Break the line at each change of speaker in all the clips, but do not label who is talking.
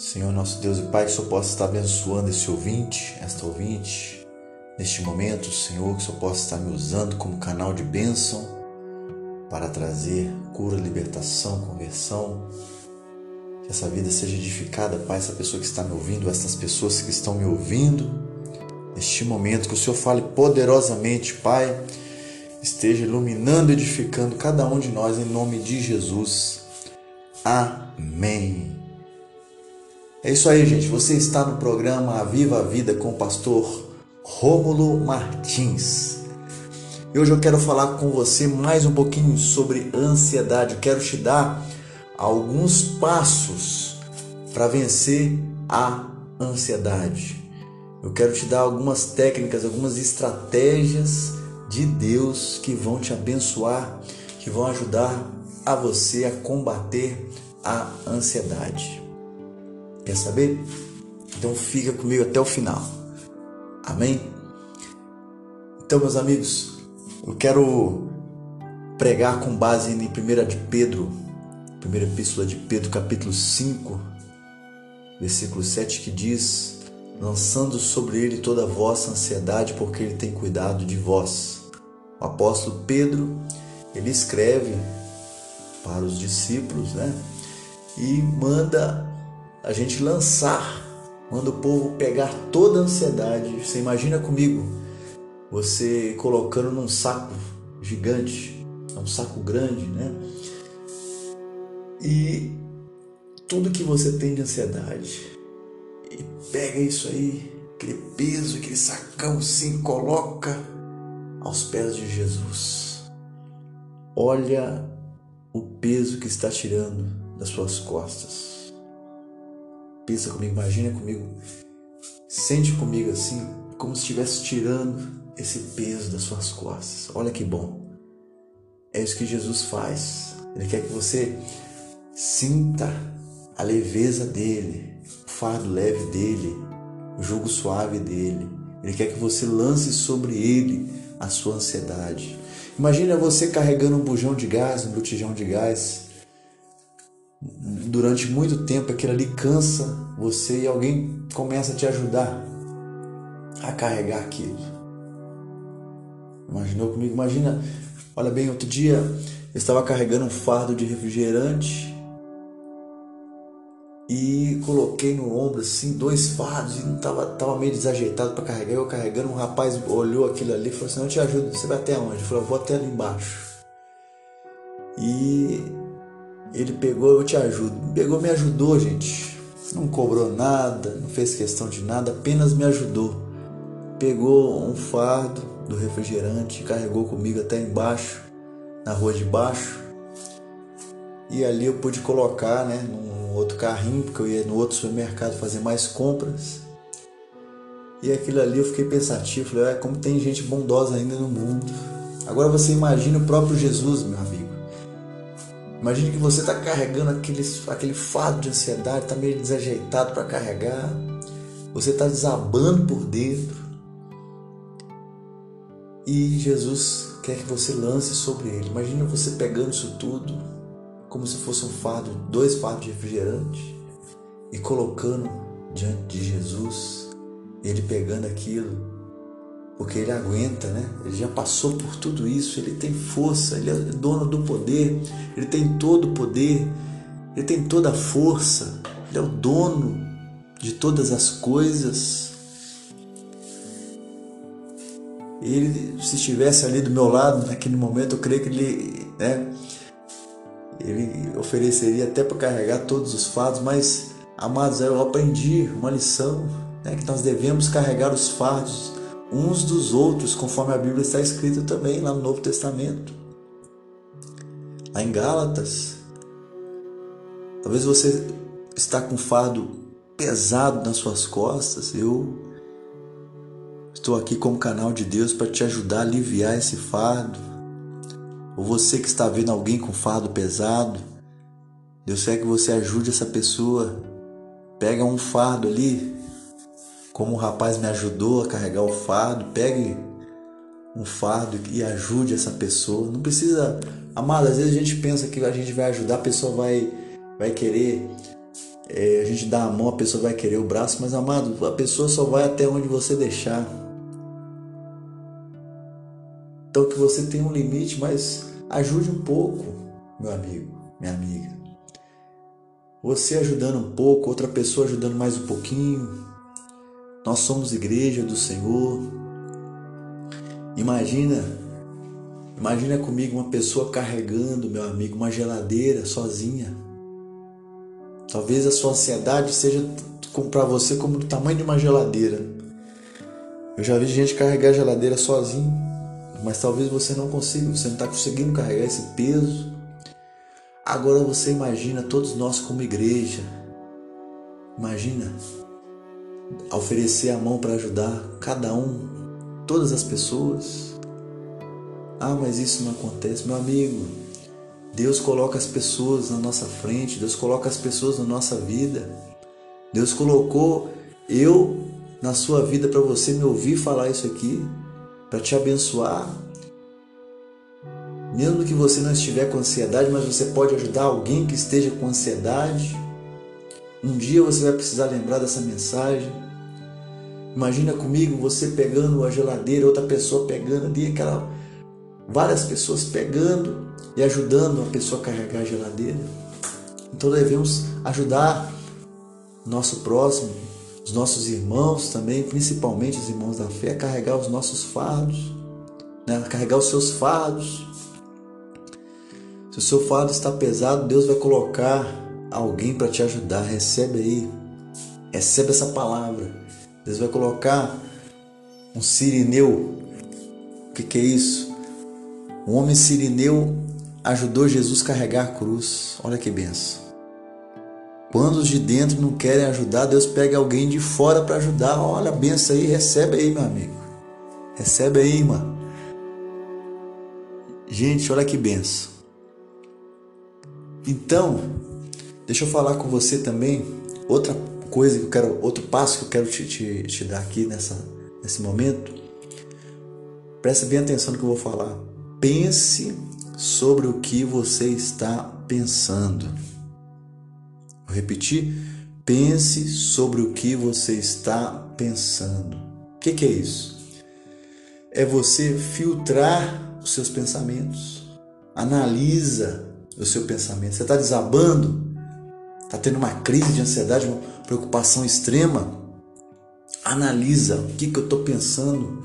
Senhor nosso Deus e Pai, que Senhor possa estar abençoando esse ouvinte, esta ouvinte, neste momento, Senhor, que Senhor possa estar me usando como canal de bênção para trazer cura, libertação, conversão. Que essa vida seja edificada, Pai, essa pessoa que está me ouvindo, essas pessoas que estão me ouvindo, neste momento, que o Senhor fale poderosamente, Pai, esteja iluminando, edificando cada um de nós em nome de Jesus. Amém. É isso aí, gente. Você está no programa Viva a Vida com o pastor Rômulo Martins. E hoje eu quero falar com você mais um pouquinho sobre ansiedade. Eu quero te dar alguns passos para vencer a ansiedade. Eu quero te dar algumas técnicas, algumas estratégias de Deus que vão te abençoar, que vão ajudar a você a combater a ansiedade. Quer saber? Então fica comigo até o final. Amém? Então, meus amigos, eu quero pregar com base em 1 de Pedro, primeira epístola de Pedro, capítulo 5, versículo 7, que diz: Lançando sobre ele toda a vossa ansiedade, porque ele tem cuidado de vós. O apóstolo Pedro, ele escreve para os discípulos, né? E manda a gente lançar, manda o povo pegar toda a ansiedade. Você imagina comigo, você colocando num saco gigante, é um saco grande, né? E tudo que você tem de ansiedade, e pega isso aí, aquele peso, aquele sacão assim, coloca aos pés de Jesus. Olha o peso que está tirando das suas costas Pensa comigo, imagina comigo, sente comigo assim, como se estivesse tirando esse peso das suas costas. Olha que bom. É isso que Jesus faz. Ele quer que você sinta a leveza dele, o fardo leve dele, o jugo suave dele. Ele quer que você lance sobre ele a sua ansiedade. Imagina você carregando um bujão de gás, um botijão de gás, durante muito tempo aquilo ali cansa você e alguém começa a te ajudar a carregar aquilo. Imaginou comigo? Imagina, olha bem, outro dia eu estava carregando um fardo de refrigerante e coloquei no ombro assim dois fardos e não tava, tava meio desajeitado para carregar. Eu carregando, um rapaz olhou aquilo ali e falou assim: Eu te ajudo, você vai até onde? Eu falei: Eu vou até ali embaixo. E ele pegou, eu te ajudo. Pegou, me ajudou, gente. Não cobrou nada, não fez questão de nada, apenas me ajudou. Pegou um fardo do refrigerante, carregou comigo até embaixo, na rua de baixo. E ali eu pude colocar, né, num outro carrinho, porque eu ia no outro supermercado fazer mais compras. E aquilo ali eu fiquei pensativo, falei, ah, como tem gente bondosa ainda no mundo. Agora você imagina o próprio Jesus, meu amigo. Imagine que você está carregando aquele, aquele fardo de ansiedade, está meio desajeitado para carregar, você está desabando por dentro. E Jesus quer que você lance sobre ele. Imagina você pegando isso tudo, como se fosse um fardo, dois fardos de refrigerante, e colocando diante de Jesus, ele pegando aquilo porque ele aguenta, né? Ele já passou por tudo isso, ele tem força, ele é dono do poder, ele tem todo o poder, ele tem toda a força, ele é o dono de todas as coisas. Ele, se estivesse ali do meu lado naquele momento, eu creio que ele, né, ele ofereceria até para carregar todos os fardos, mas, amados, eu aprendi uma lição, né, que nós devemos carregar os fardos uns dos outros, conforme a Bíblia está escrito também lá no Novo Testamento. Lá em Gálatas. Talvez você está com fardo pesado nas suas costas. Eu estou aqui como canal de Deus para te ajudar a aliviar esse fardo. Ou você que está vendo alguém com fardo pesado, Deus quer que você ajude essa pessoa. Pega um fardo ali, como o rapaz me ajudou a carregar o fardo, pegue um fardo e ajude essa pessoa. Não precisa, amado, às vezes a gente pensa que a gente vai ajudar, a pessoa vai, vai querer é, a gente dá a mão, a pessoa vai querer o braço, mas amado, a pessoa só vai até onde você deixar. Então que você tenha um limite, mas ajude um pouco, meu amigo, minha amiga. Você ajudando um pouco, outra pessoa ajudando mais um pouquinho. Nós somos igreja do Senhor. Imagina, imagina comigo uma pessoa carregando, meu amigo, uma geladeira sozinha. Talvez a sua ansiedade seja para você como do tamanho de uma geladeira. Eu já vi gente carregar a geladeira sozinho mas talvez você não consiga, você não está conseguindo carregar esse peso. Agora você imagina todos nós como igreja. Imagina oferecer a mão para ajudar cada um, todas as pessoas. Ah, mas isso não acontece, meu amigo. Deus coloca as pessoas na nossa frente, Deus coloca as pessoas na nossa vida. Deus colocou eu na sua vida para você me ouvir falar isso aqui para te abençoar. Mesmo que você não estiver com ansiedade, mas você pode ajudar alguém que esteja com ansiedade. Um dia você vai precisar lembrar dessa mensagem. Imagina comigo você pegando a geladeira, outra pessoa pegando ali, aquela várias pessoas pegando e ajudando a pessoa a carregar a geladeira. Então devemos ajudar nosso próximo, os nossos irmãos também, principalmente os irmãos da fé, a carregar os nossos fardos, né? a carregar os seus fardos. Se o seu fardo está pesado, Deus vai colocar alguém para te ajudar. Recebe aí, recebe essa palavra. Deus vai colocar um sirineu. O que, que é isso? Um homem sirineu ajudou Jesus a carregar a cruz. Olha que benção. Quando os de dentro não querem ajudar, Deus pega alguém de fora para ajudar. Olha a benção aí, recebe aí, meu amigo. Recebe aí, irmã. Gente, olha que benção. Então, deixa eu falar com você também outra coisa que eu quero, outro passo que eu quero te, te, te dar aqui nessa, nesse momento. Preste bem atenção no que eu vou falar. Pense sobre o que você está pensando. Vou repetir. Pense sobre o que você está pensando. O que, que é isso? É você filtrar os seus pensamentos. Analisa o seu pensamento. Você está desabando? Está tendo uma crise de ansiedade, uma preocupação extrema? Analisa o que, que eu estou pensando.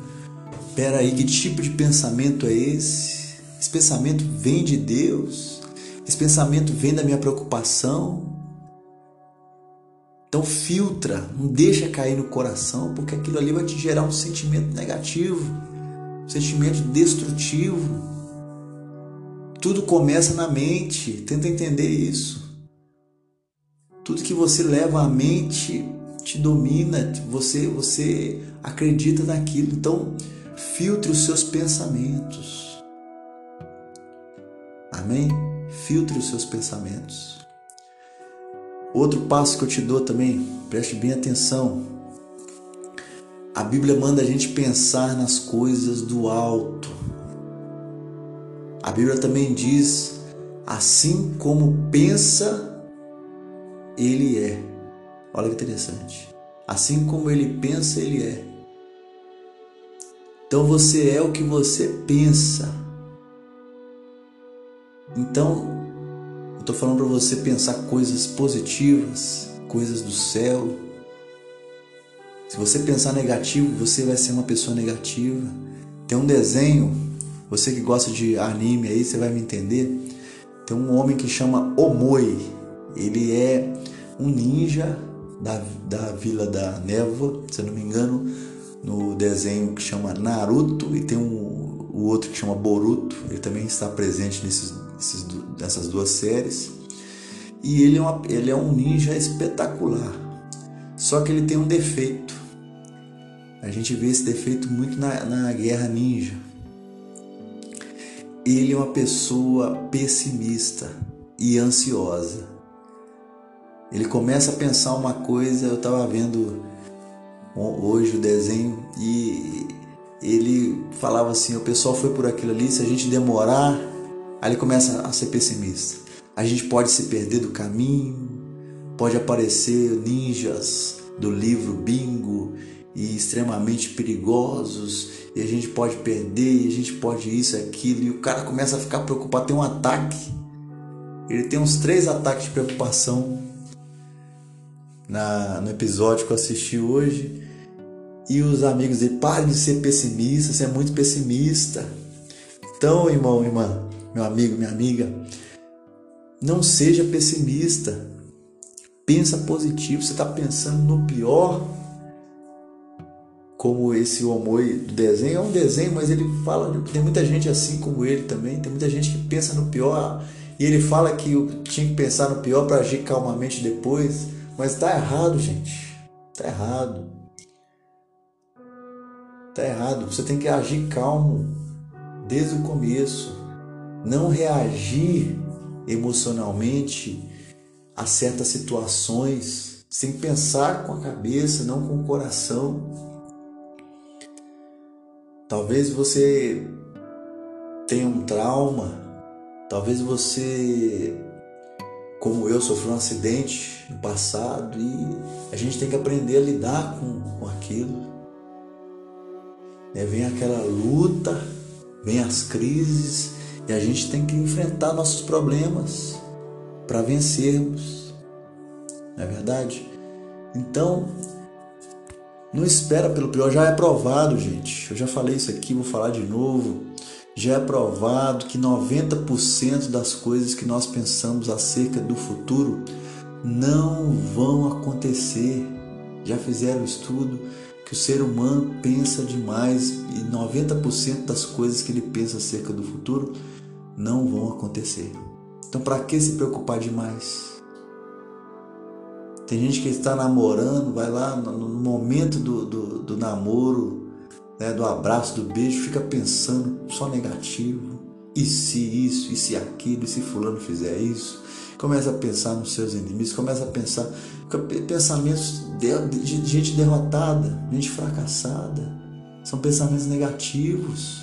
Espera aí, que tipo de pensamento é esse? Esse pensamento vem de Deus? Esse pensamento vem da minha preocupação? Então filtra, não deixa cair no coração, porque aquilo ali vai te gerar um sentimento negativo, um sentimento destrutivo. Tudo começa na mente, tenta entender isso. Tudo que você leva à mente te domina, você você acredita naquilo. Então, filtre os seus pensamentos. Amém? Filtre os seus pensamentos. Outro passo que eu te dou também, preste bem atenção. A Bíblia manda a gente pensar nas coisas do alto. A Bíblia também diz: assim como pensa, ele é. Olha que interessante. Assim como ele pensa, ele é. Então você é o que você pensa. Então Estou falando para você pensar coisas positivas, coisas do céu. Se você pensar negativo, você vai ser uma pessoa negativa. Tem um desenho, você que gosta de anime aí, você vai me entender. Tem um homem que chama Omoi. Ele é um ninja da, da Vila da Névoa, se eu não me engano, no desenho que chama Naruto e tem um, o outro que chama Boruto. Ele também está presente nesses esses, dessas duas séries. E ele é, uma, ele é um ninja espetacular. Só que ele tem um defeito. A gente vê esse defeito muito na, na Guerra Ninja. Ele é uma pessoa pessimista e ansiosa. Ele começa a pensar uma coisa, eu estava vendo hoje o desenho e ele falava assim, o pessoal foi por aquilo ali, se a gente demorar Aí ele começa a ser pessimista. A gente pode se perder do caminho, pode aparecer ninjas do livro Bingo e extremamente perigosos, e a gente pode perder, e a gente pode isso aquilo, e o cara começa a ficar preocupado, tem um ataque. Ele tem uns três ataques de preocupação na, no episódio que eu assisti hoje. E os amigos dele, pare de ser pessimista, você é muito pessimista. Então, irmão, irmã, meu amigo, minha amiga, não seja pessimista. Pensa positivo, você está pensando no pior. Como esse Omoi do desenho, é um desenho, mas ele fala, tem muita gente assim como ele também, tem muita gente que pensa no pior. E ele fala que tinha que pensar no pior para agir calmamente depois, mas está errado, gente. Está errado. Está errado. Você tem que agir calmo desde o começo. Não reagir emocionalmente a certas situações sem pensar com a cabeça, não com o coração. Talvez você tenha um trauma, talvez você, como eu, sofreu um acidente no passado e a gente tem que aprender a lidar com, com aquilo. É, vem aquela luta, vem as crises e a gente tem que enfrentar nossos problemas para vencermos. Não é verdade? Então, não espera pelo pior, já é provado, gente. Eu já falei isso aqui, vou falar de novo. Já é provado que 90% das coisas que nós pensamos acerca do futuro não vão acontecer. Já fizeram estudo que o ser humano pensa demais e 90% das coisas que ele pensa acerca do futuro não vão acontecer. Então, para que se preocupar demais? Tem gente que está namorando, vai lá no, momento do, do, do namoro, né, do abraço, do beijo, fica pensando só negativo. E se isso, e se aquilo, e se fulano fizer isso? Começa a pensar nos seus inimigos, começa a pensar pensamentos de, de, de gente derrotada, gente fracassada. São pensamentos negativos.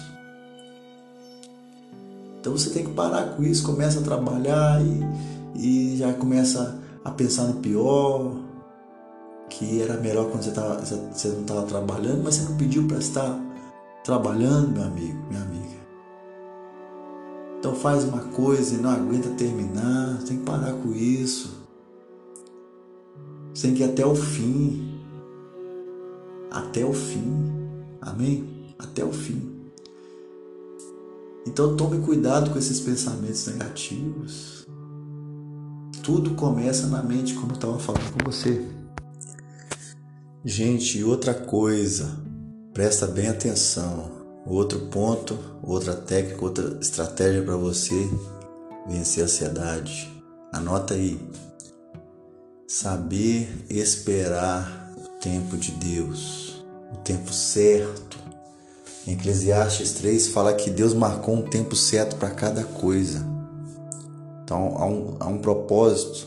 Então você tem que parar com isso, começa a trabalhar e, e já começa a pensar no pior, que era melhor quando você, tava, você não estava trabalhando, mas você não pediu para estar trabalhando, meu amigo, minha amiga. Então faz uma coisa e não aguenta terminar, tem que parar com isso. Você tem que ir até o fim. Até o fim. Amém? Até o fim. Então tome cuidado com esses pensamentos negativos. Tudo começa na mente, como eu estava falando com você. Gente, outra coisa, presta bem atenção. Outro ponto, outra técnica, outra estratégia para você vencer a ansiedade. Anota aí. Saber esperar o tempo de Deus, o tempo certo em Eclesiastes 3 fala que Deus marcou um tempo certo para cada coisa. Então há um, há um propósito,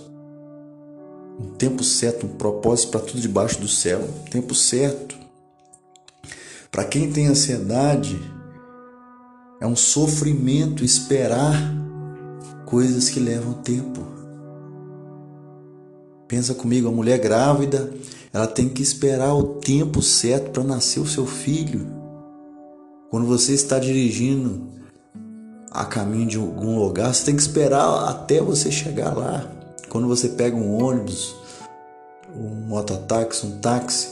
um tempo certo, um propósito para tudo debaixo do céu, um tempo certo. Para quem tem ansiedade, é um sofrimento esperar coisas que levam tempo. Pensa comigo, a mulher grávida, ela tem que esperar o tempo certo para nascer o seu filho. Quando você está dirigindo a caminho de algum lugar, você tem que esperar até você chegar lá. Quando você pega um ônibus, um mototáxi, um táxi,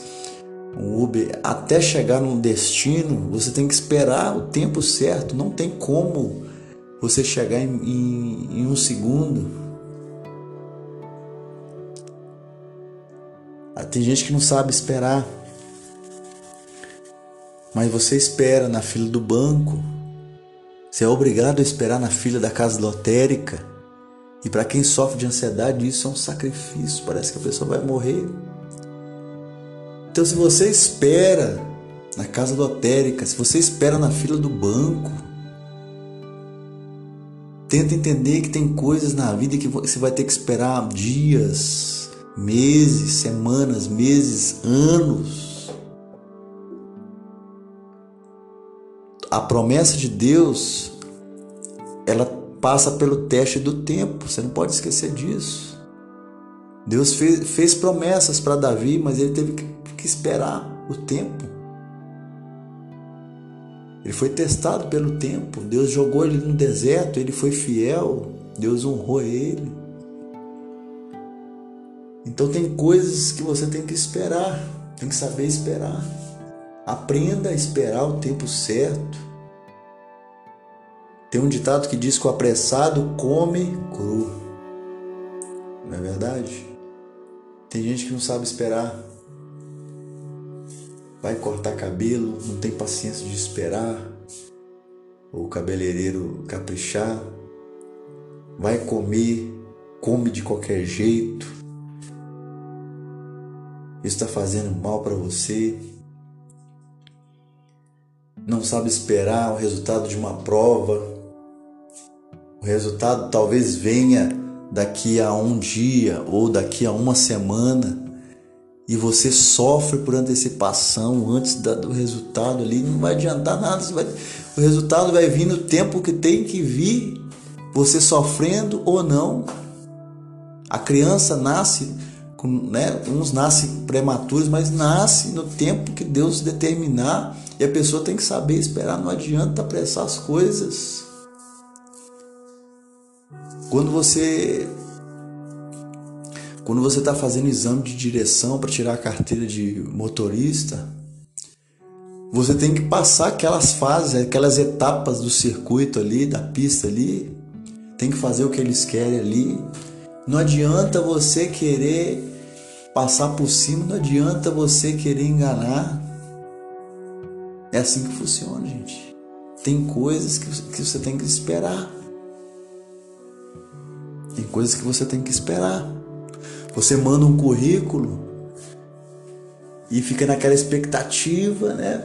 um Uber, até chegar no destino, você tem que esperar o tempo certo. Não tem como você chegar em, em, em um segundo. Ah, tem gente que não sabe esperar mas você espera na fila do banco, você é obrigado a esperar na fila da casa lotérica. E para quem sofre de ansiedade, isso é um sacrifício, parece que a pessoa vai morrer. Então, se você espera na casa lotérica, se você espera na fila do banco, tenta entender que tem coisas na vida que você vai ter que esperar dias, meses, semanas, meses, anos a promessa de Deus, ela passa pelo teste do tempo. Você não pode esquecer disso. Deus fez, fez promessas para Davi, mas ele teve que, que esperar o tempo. Ele foi testado pelo tempo. Deus jogou ele no deserto, ele foi fiel. Deus honrou ele. Então tem coisas que você tem que esperar, tem que saber esperar. Aprenda a esperar o tempo certo. Tem um ditado que diz que o apressado come cru. Não é verdade? Tem gente que não sabe esperar. Vai cortar cabelo, não tem paciência de esperar. O cabeleireiro caprichar. Vai comer, come de qualquer jeito. Isso está fazendo mal para você. Não sabe esperar o resultado de uma prova. O resultado talvez venha daqui a um dia ou daqui a uma semana e você sofre por antecipação antes do resultado ali, não vai adiantar nada. Vai, o resultado vai vir no tempo que tem que vir, você sofrendo ou não. A criança nasce, né, uns nascem prematuros, mas nasce no tempo que Deus determinar e a pessoa tem que saber esperar. Não adianta apressar as coisas. Quando você quando você está fazendo exame de direção para tirar a carteira de motorista, você tem que passar aquelas fases, aquelas etapas do circuito ali, da pista ali, tem que fazer o que eles querem ali. Não adianta você querer passar por cima, não adianta você querer enganar. É assim que funciona, gente. Tem coisas que você tem que esperar. Tem coisas que você tem que esperar. Você manda um currículo e fica naquela expectativa, né?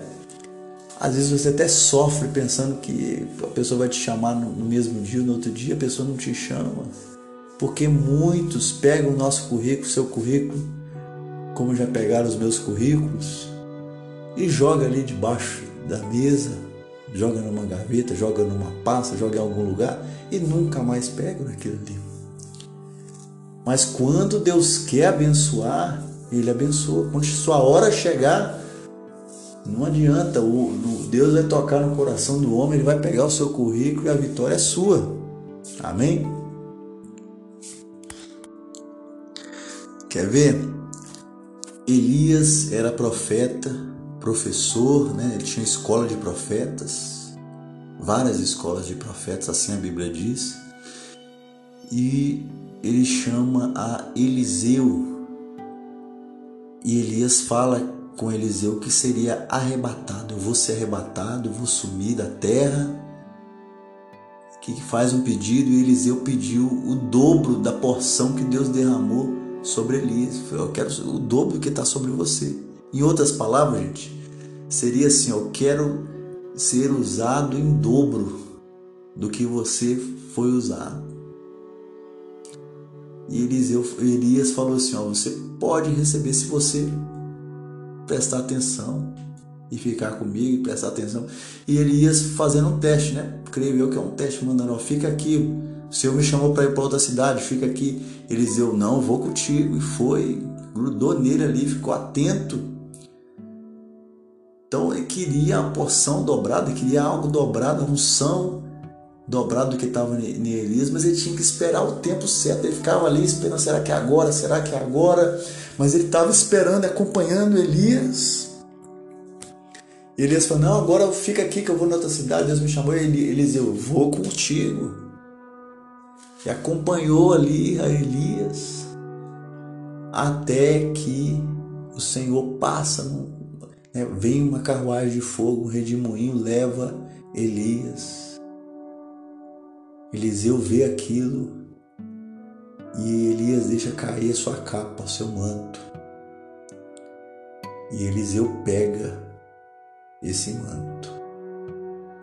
Às vezes você até sofre pensando que a pessoa vai te chamar no mesmo dia no outro dia, a pessoa não te chama. Porque muitos pegam o nosso currículo, seu currículo, como já pegaram os meus currículos, e joga ali debaixo da mesa, joga numa gaveta, joga numa pasta, joga em algum lugar e nunca mais pega naquilo ali. Mas quando Deus quer abençoar, Ele abençoa. Quando sua hora chegar, não adianta, o, Deus vai tocar no coração do homem, ele vai pegar o seu currículo e a vitória é sua. Amém? Quer ver? Elias era profeta, professor, né? ele tinha escola de profetas, várias escolas de profetas, assim a Bíblia diz. E ele chama a Eliseu e Elias fala com Eliseu que seria arrebatado. Eu vou ser arrebatado, vou sumir da terra. Que faz um pedido e Eliseu pediu o dobro da porção que Deus derramou sobre Elias. Eu quero o dobro que está sobre você. Em outras palavras, gente, seria assim: eu quero ser usado em dobro do que você foi usado. E Eliseu, Elias falou assim: ó, você pode receber se você prestar atenção e ficar comigo e prestar atenção. E Elias fazendo um teste, né? Creio eu que é um teste, mandando: ó, fica aqui. O Senhor me chamou para ir para outra cidade, fica aqui. Eliseu, não, vou contigo. E foi, grudou nele ali, ficou atento. Então ele queria a porção dobrada, queria algo dobrado, a unção dobrado do que estava em Elias, mas ele tinha que esperar o tempo certo. Ele ficava ali esperando, será que é agora? Será que é agora? Mas ele estava esperando, acompanhando Elias. Elias falou: Não, agora fica aqui que eu vou na outra cidade. Deus me chamou. E Elias, eu vou contigo. E acompanhou ali a Elias até que o Senhor passa, né? vem uma carruagem de fogo, um redemoinho leva Elias Eliseu vê aquilo e Elias deixa cair a sua capa, o seu manto. E Eliseu pega esse manto,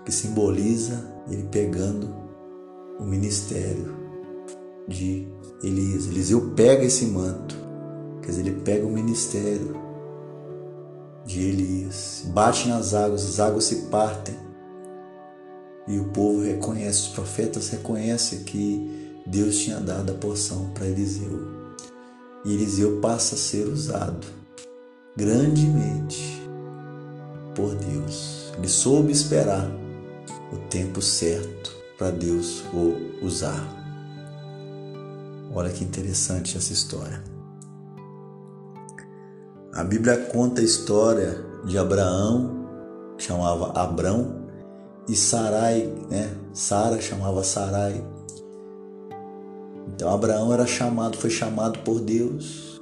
que simboliza ele pegando o ministério de Elias. Eliseu pega esse manto, quer dizer, ele pega o ministério de Elias, bate nas águas, as águas se partem e o povo reconhece, os profetas reconhecem que Deus tinha dado a porção para Eliseu. E Eliseu passa a ser usado grandemente por Deus. Ele soube esperar o tempo certo para Deus o usar. Olha que interessante essa história. A Bíblia conta a história de Abraão, chamava Abrão, e Sarai, né? Sara chamava Sarai. Então Abraão era chamado, foi chamado por Deus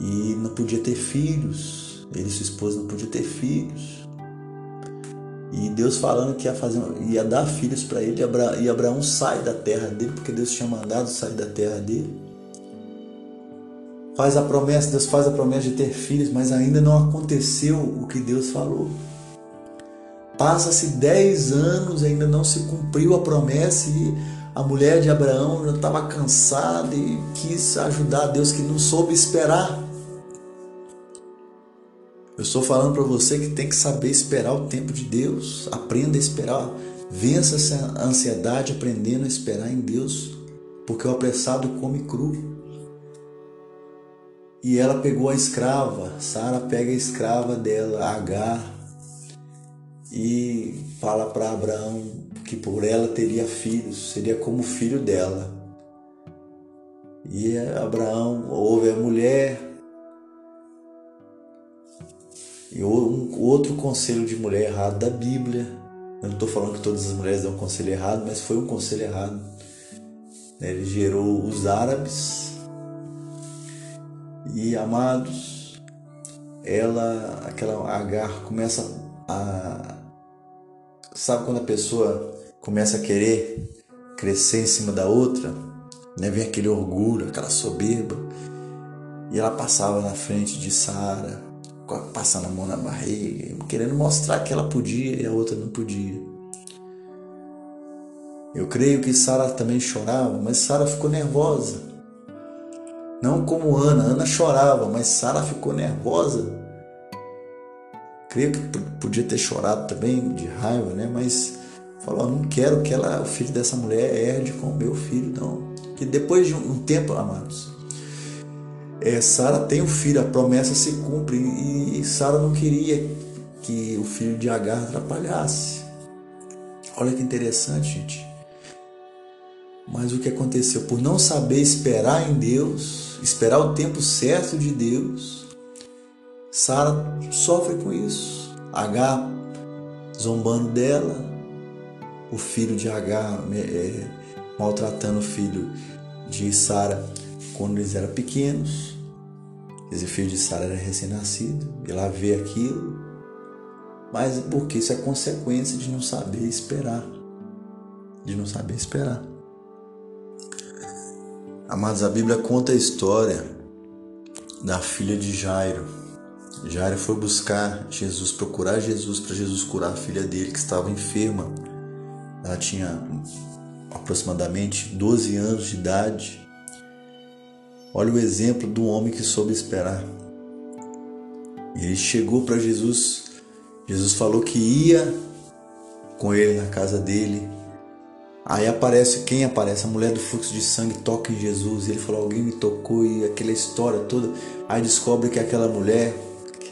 e não podia ter filhos. Ele e sua esposa não podiam ter filhos. E Deus falando que ia, fazer, ia dar filhos para ele, e Abraão sai da terra dele, porque Deus tinha mandado sair da terra dele. Faz a promessa, Deus faz a promessa de ter filhos, mas ainda não aconteceu o que Deus falou. Passa-se dez anos, ainda não se cumpriu a promessa e a mulher de Abraão já estava cansada e quis ajudar Deus que não soube esperar. Eu estou falando para você que tem que saber esperar o tempo de Deus. Aprenda a esperar. Vença essa ansiedade aprendendo a esperar em Deus, porque o apressado come cru. E ela pegou a escrava, Sara pega a escrava dela, Agar, e fala para Abraão que por ela teria filhos, seria como filho dela. E Abraão ouve a mulher, e um outro conselho de mulher errado da Bíblia. Eu não estou falando que todas as mulheres dão um conselho errado, mas foi um conselho errado. Ele gerou os árabes. E amados, ela, aquela Agar, começa a. Sabe quando a pessoa começa a querer crescer em cima da outra? Né? Vem aquele orgulho, aquela soberba. E ela passava na frente de Sara, passando a mão na barriga, querendo mostrar que ela podia e a outra não podia. Eu creio que Sara também chorava, mas Sara ficou nervosa. Não como Ana, Ana chorava, mas Sara ficou nervosa. Creio que podia ter chorado também de raiva, né? Mas falou: não quero que ela, o filho dessa mulher herde com o meu filho, não. Que depois de um tempo, amados, é, Sara tem um filho, a promessa se cumpre e Sara não queria que o filho de Agar atrapalhasse. Olha que interessante, gente. Mas o que aconteceu? Por não saber esperar em Deus, esperar o tempo certo de Deus, Sara sofre com isso. Agar zombando dela, o filho de Agar é, maltratando o filho de Sara quando eles eram pequenos. Esse filho de Sara era recém-nascido, e lá vê aquilo, mas porque isso é consequência de não saber esperar. De não saber esperar. Amados, a Bíblia conta a história da filha de Jairo. Jairo foi buscar Jesus, procurar Jesus para Jesus curar a filha dele que estava enferma. Ela tinha aproximadamente 12 anos de idade Olha o exemplo do homem que soube esperar. Ele chegou para Jesus. Jesus falou que ia com ele na casa dele. Aí aparece quem aparece? A mulher do fluxo de sangue toca em Jesus. Ele falou: Alguém me tocou e aquela história toda. Aí descobre que aquela mulher,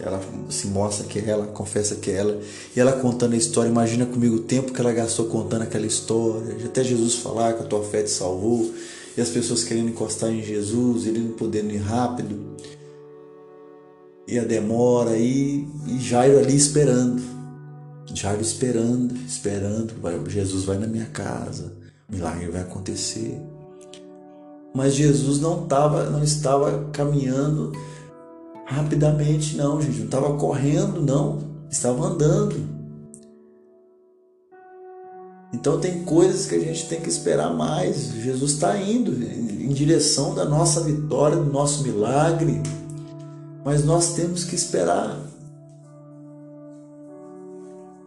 ela se mostra que é ela, confessa que é ela. E ela contando a história. Imagina comigo o tempo que ela gastou contando aquela história. Até Jesus falar que a tua fé te salvou e as pessoas querendo encostar em Jesus, ele não podendo ir rápido, e a demora, e, e Jairo ali esperando, Jairo esperando, esperando, Jesus vai na minha casa, o milagre vai acontecer. Mas Jesus não, tava, não estava caminhando rapidamente, não, gente, não estava correndo, não, estava andando. Então tem coisas que a gente tem que esperar mais. Jesus está indo em direção da nossa vitória, do nosso milagre, mas nós temos que esperar.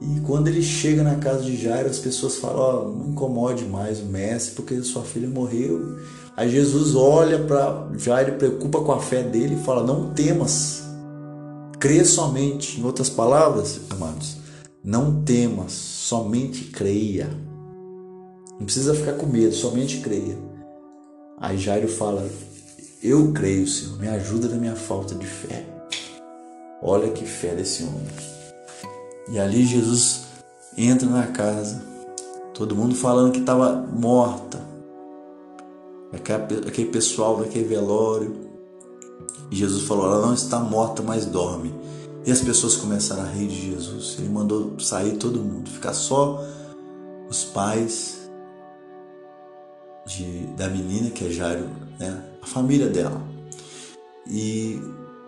E quando ele chega na casa de Jairo, as pessoas falam: oh, não incomode mais o mestre, porque sua filha morreu. Aí Jesus olha para Jairo, preocupa com a fé dele e fala: não temas, crê somente. Em outras palavras, amados, não temas, somente creia. Não precisa ficar com medo, somente creia. Aí Jairo fala: Eu creio, Senhor, me ajuda na minha falta de fé. Olha que fé desse homem. E ali Jesus entra na casa, todo mundo falando que estava morta. Aquele pessoal daquele velório. E Jesus falou: ela não está morta, mas dorme. E as pessoas começaram a rir de Jesus. Ele mandou sair todo mundo, ficar só os pais de, da menina, que é Jairo, né? a família dela, e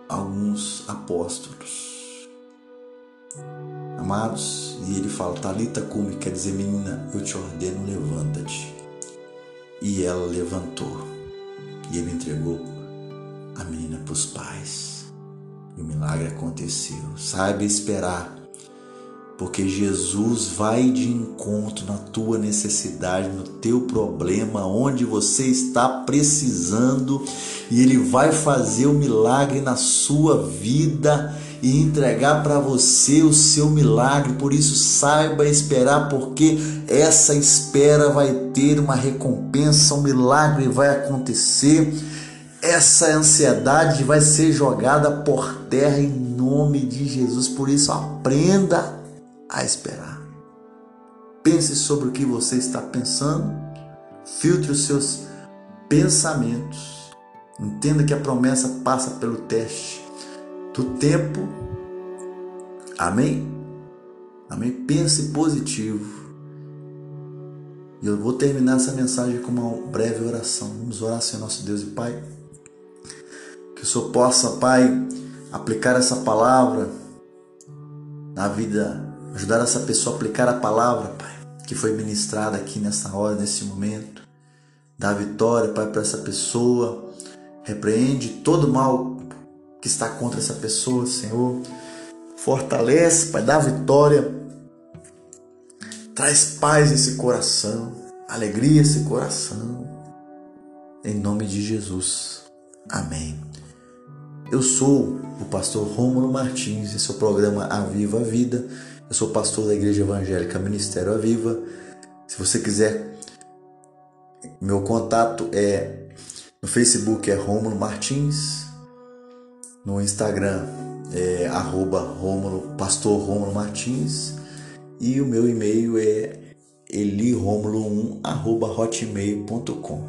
alguns apóstolos. Amados, e ele fala, Talita cume, quer dizer, menina, eu te ordeno, levanta-te. E ela levantou, e ele entregou a menina para os pais. E o milagre aconteceu. Saiba esperar porque Jesus vai de encontro na tua necessidade, no teu problema, onde você está precisando, e Ele vai fazer o milagre na sua vida e entregar para você o seu milagre. Por isso, saiba esperar, porque essa espera vai ter uma recompensa, um milagre vai acontecer. Essa ansiedade vai ser jogada por terra em nome de Jesus. Por isso, aprenda a esperar. Pense sobre o que você está pensando, filtre os seus pensamentos. Entenda que a promessa passa pelo teste do tempo. Amém? Amém? Pense positivo. E eu vou terminar essa mensagem com uma breve oração. Vamos orar, Senhor nosso Deus e Pai. Que o Senhor possa, Pai, aplicar essa palavra na vida ajudar essa pessoa a aplicar a palavra, Pai, que foi ministrada aqui nessa hora, nesse momento. Dá vitória, Pai, para essa pessoa. Repreende todo mal que está contra essa pessoa, Senhor. Fortalece, Pai, dá vitória. Traz paz nesse coração, alegria nesse coração. Em nome de Jesus. Amém. Eu sou o pastor Rômulo Martins, esse é o programa Aviva a Vida. Eu sou pastor da Igreja Evangélica Ministério Aviva. Se você quiser, meu contato é no Facebook é Rômulo Martins, no Instagram é arroba Romulo, pastor Rômulo Martins e o meu e-mail é eliromulo1 arroba hotmail.com.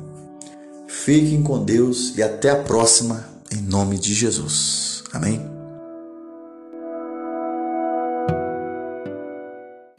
Fiquem com Deus e até a próxima em nome de Jesus. Amém.